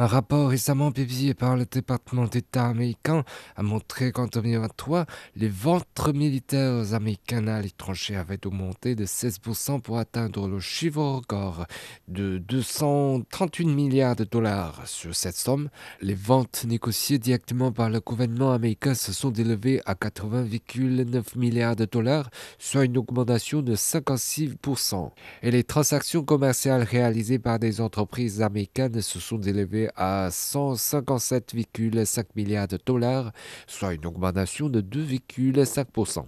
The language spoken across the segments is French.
Un rapport récemment publié par le département d'État américain a montré qu'en 2023, les ventes militaires américaines à l'étranger avaient augmenté de 16% pour atteindre le chiffre record de 238 milliards de dollars. Sur cette somme, les ventes négociées directement par le gouvernement américain se sont élevées à 80,9 milliards de dollars, soit une augmentation de 56%. Et les transactions commerciales réalisées par des entreprises américaines se sont élevées à 157,5 milliards de dollars, soit une augmentation de 2,5%.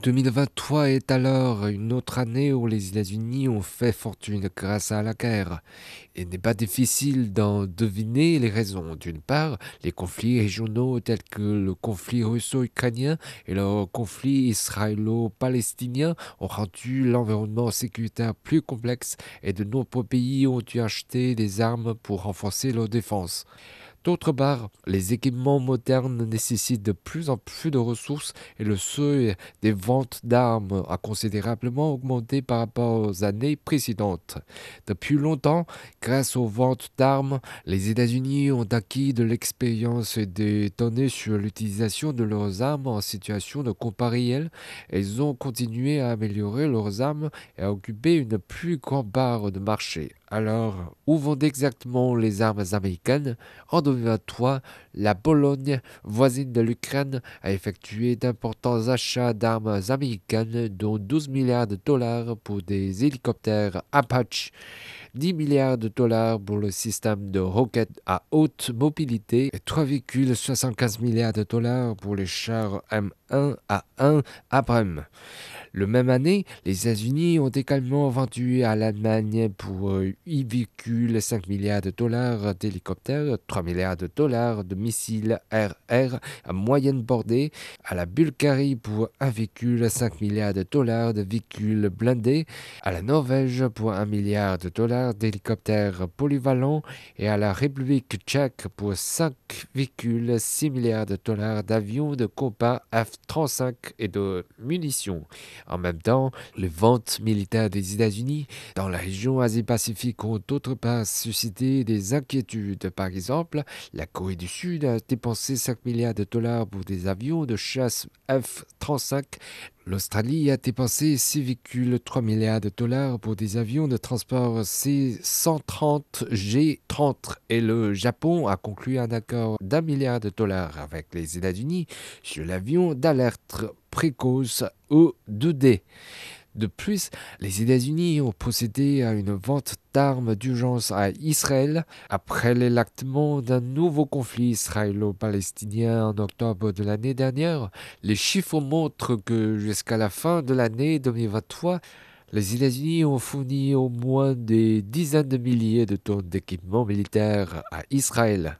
2023 est alors une autre année où les États-Unis ont fait fortune grâce à la guerre. Il n'est pas difficile d'en deviner les raisons. D'une part, les conflits régionaux tels que le conflit russo-ukrainien et le conflit israélo-palestinien ont rendu l'environnement sécuritaire plus complexe et de nombreux pays ont dû acheter des armes pour renforcer leur défense. D'autre part, les équipements modernes nécessitent de plus en plus de ressources et le seuil des ventes d'armes a considérablement augmenté par rapport aux années précédentes. Depuis longtemps, grâce aux ventes d'armes, les États-Unis ont acquis de l'expérience et des données sur l'utilisation de leurs armes en situation de combat ils ont continué à améliorer leurs armes et à occuper une plus grande part de marché. Alors, où vont exactement les armes américaines? En 2023, la Pologne, voisine de l'Ukraine, a effectué d'importants achats d'armes américaines, dont 12 milliards de dollars pour des hélicoptères Apache. 10 milliards de dollars pour le système de roquettes à haute mobilité et 3,75 milliards de dollars pour les chars M1 à 1 Abrams. Le même année, les États-Unis ont également vendu à l'Allemagne pour 8,5 milliards de dollars d'hélicoptères, 3 milliards de dollars de missiles RR à moyenne bordée, à la Bulgarie pour 1,5 milliard de dollars de véhicules blindés, à la Norvège pour 1 milliard de dollars d'hélicoptères polyvalents et à la République tchèque pour 5,6 milliards de dollars d'avions de combat F-35 et de munitions. En même temps, les ventes militaires des États-Unis dans la région Asie-Pacifique ont d'autre part suscité des inquiétudes. Par exemple, la Corée du Sud a dépensé 5 milliards de dollars pour des avions de chasse F-35. L'Australie a dépensé 6,3 milliards de dollars pour des avions de transport C-130 G-30 et le Japon a conclu un accord d'un milliard de dollars avec les États-Unis sur l'avion d'alerte précoce E2D. De plus, les États-Unis ont procédé à une vente d'armes d'urgence à Israël après l'électement d'un nouveau conflit israélo-palestinien en octobre de l'année dernière. Les chiffres montrent que jusqu'à la fin de l'année 2023, les États-Unis ont fourni au moins des dizaines de milliers de tonnes d'équipements militaires à Israël.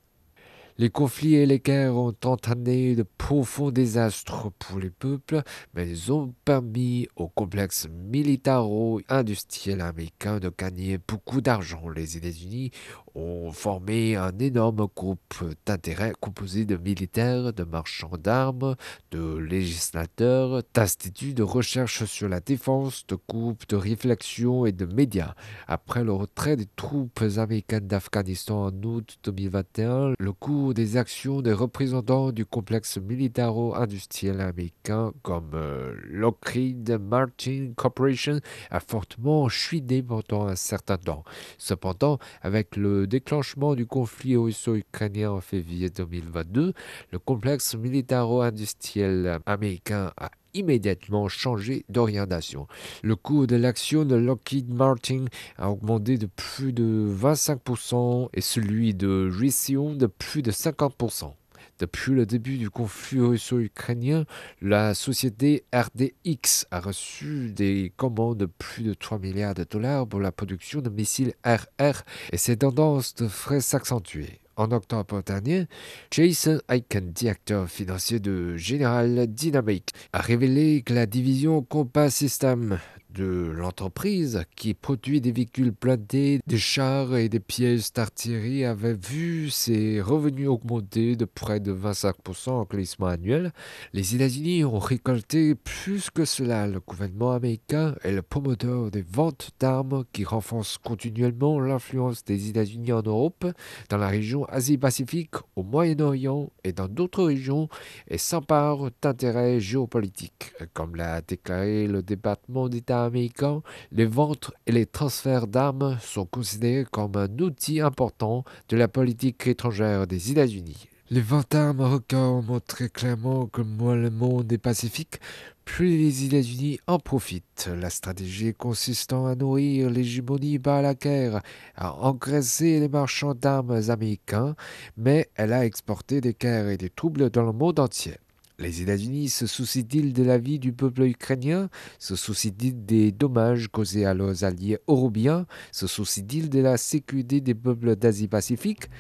Les conflits et les guerres ont entraîné de profonds désastres pour les peuples, mais ils ont permis au complexe militaro-industriel américain de gagner beaucoup d'argent. Les États-Unis ont formé un énorme groupe d'intérêts composé de militaires, de marchands d'armes, de législateurs, d'instituts de recherche sur la défense, de groupes de réflexion et de médias. Après le retrait des troupes américaines d'Afghanistan en août 2021, le cours des actions des représentants du complexe militaro-industriel américain comme euh, Lockheed Martin Corporation a fortement chuté pendant un certain temps. Cependant, avec le déclenchement du conflit russo-ukrainien en février 2022, le complexe militaro-industriel américain a immédiatement changé d'orientation. Le coût de l'action de Lockheed Martin a augmenté de plus de 25% et celui de Raytheon de plus de 50%. Depuis le début du conflit russo-ukrainien, la société RDX a reçu des commandes de plus de 3 milliards de dollars pour la production de missiles RR et ces tendances devraient s'accentuer. En octobre dernier, Jason Aiken, directeur financier de General Dynamics, a révélé que la division Combat System de l'entreprise qui produit des véhicules blindés, des chars et des pièces d'artillerie avait vu ses revenus augmenter de près de 25% en glissement annuel. Les États-Unis ont récolté plus que cela. Le gouvernement américain est le promoteur des ventes d'armes qui renforcent continuellement l'influence des États-Unis en Europe, dans la région Asie-Pacifique, au Moyen-Orient et dans d'autres régions et s'empare d'intérêts géopolitiques. Comme l'a déclaré le département d'État américain, les ventes et les transferts d'armes sont considérés comme un outil important de la politique étrangère des États-Unis. Les ventes d'armes records montrent très clairement que moins le monde est pacifique, plus les États-Unis en profitent. La stratégie consistant à nourrir l'hégémonie guerre a engraissé les marchands d'armes américains, mais elle a exporté des guerres et des troubles dans le monde entier. Les États-Unis se soucient-ils de la vie du peuple ukrainien? Se soucient-ils des dommages causés à leurs alliés européens? Se soucient-ils de la sécurité des peuples d'Asie-Pacifique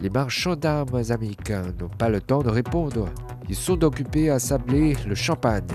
Les marchands d'armes américains n'ont pas le temps de répondre. Ils sont occupés à sabler le champagne.